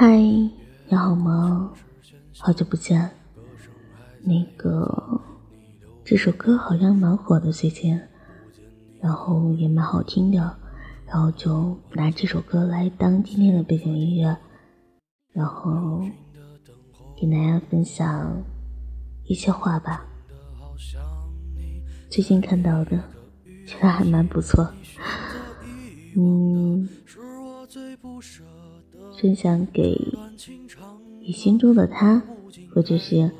嗨，你好吗？好久不见。那个，这首歌好像蛮火的最近，然后也蛮好听的，然后就拿这首歌来当今天的背景音乐，然后给大家分享一些话吧。最近看到的，觉得还蛮不错。嗯。分享给你心中的他，或者是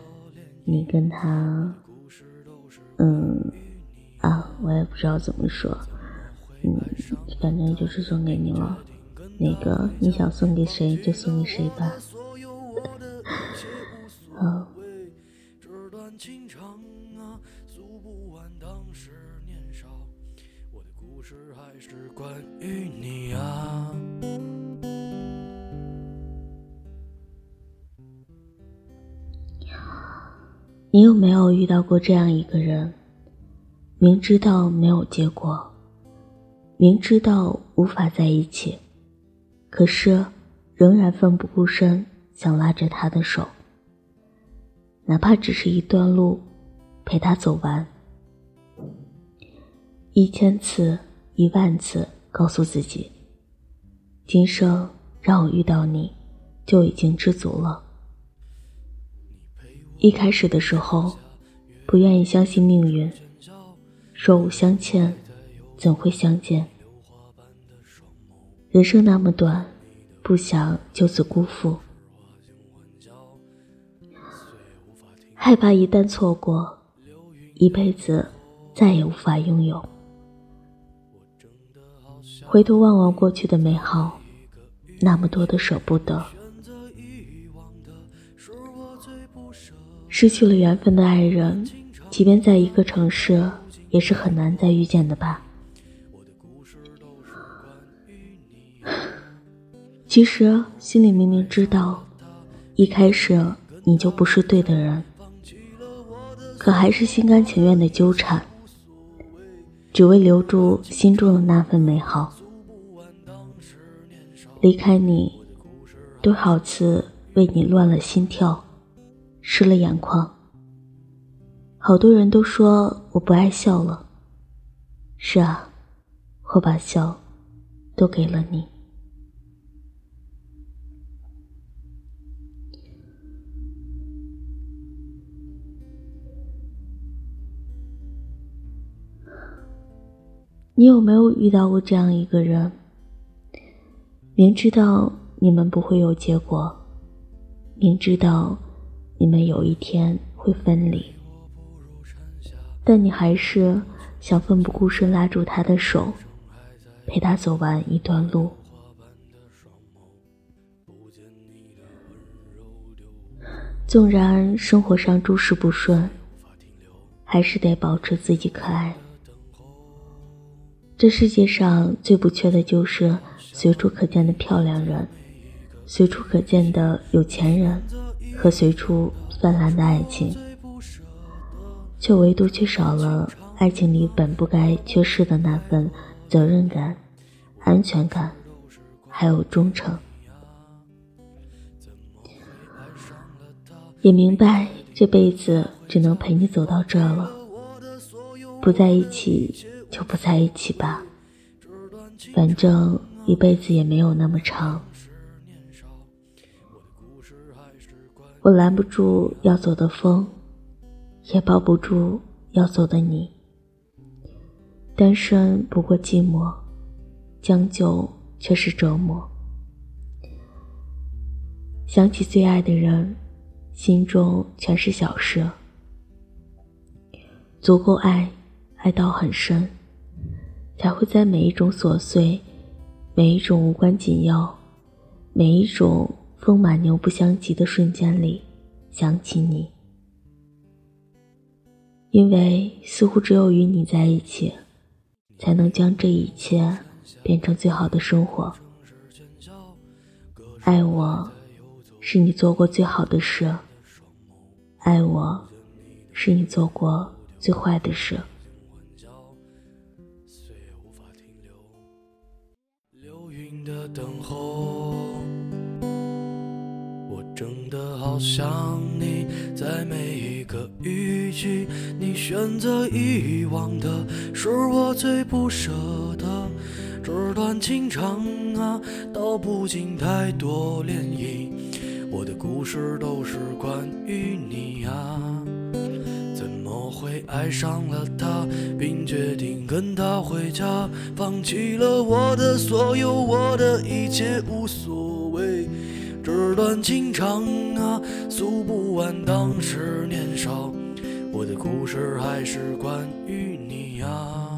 你跟他，嗯，啊，我也不知道怎么说，嗯，反正就是送给你了。那个你想送给谁就送给谁吧。好。你你有没有遇到过这样一个人？明知道没有结果，明知道无法在一起，可是仍然奋不顾身想拉着他的手，哪怕只是一段路，陪他走完。一千次、一万次告诉自己，今生让我遇到你，就已经知足了。一开始的时候，不愿意相信命运，若无相欠，怎会相见？人生那么短，不想就此辜负，害怕一旦错过，一辈子再也无法拥有。回头望望过去的美好，那么多的舍不得。失去了缘分的爱人，即便在一个城市，也是很难再遇见的吧。其实心里明明知道，一开始你就不是对的人，可还是心甘情愿的纠缠，只为留住心中的那份美好。离开你，多少次为你乱了心跳。湿了眼眶。好多人都说我不爱笑了。是啊，我把笑都给了你。你有没有遇到过这样一个人？明知道你们不会有结果，明知道。你们有一天会分离，但你还是想奋不顾身拉住他的手，陪他走完一段路。纵然生活上诸事不顺，还是得保持自己可爱。这世界上最不缺的就是随处可见的漂亮人，随处可见的有钱人。和随处泛滥的爱情，却唯独缺少了爱情里本不该缺失的那份责任感、安全感，还有忠诚。也明白这辈子只能陪你走到这了，不在一起就不在一起吧，反正一辈子也没有那么长。我拦不住要走的风，也抱不住要走的你。单身不过寂寞，将就却是折磨。想起最爱的人，心中全是小事。足够爱，爱到很深，才会在每一种琐碎，每一种无关紧要，每一种。风马牛不相及的瞬间里，想起你，因为似乎只有与你在一起，才能将这一切变成最好的生活。爱我，是你做过最好的事；爱我，是你做过最坏的事。等候真的好想你，在每一个雨季，你选择遗忘的是我最不舍的。这段情长啊，道不尽太多涟漪。我的故事都是关于你啊，怎么会爱上了他，并决定跟他回家，放弃了我的所有，我的一切无所谓。纸短情长啊，诉不完当时年少，我的故事还是关于你呀。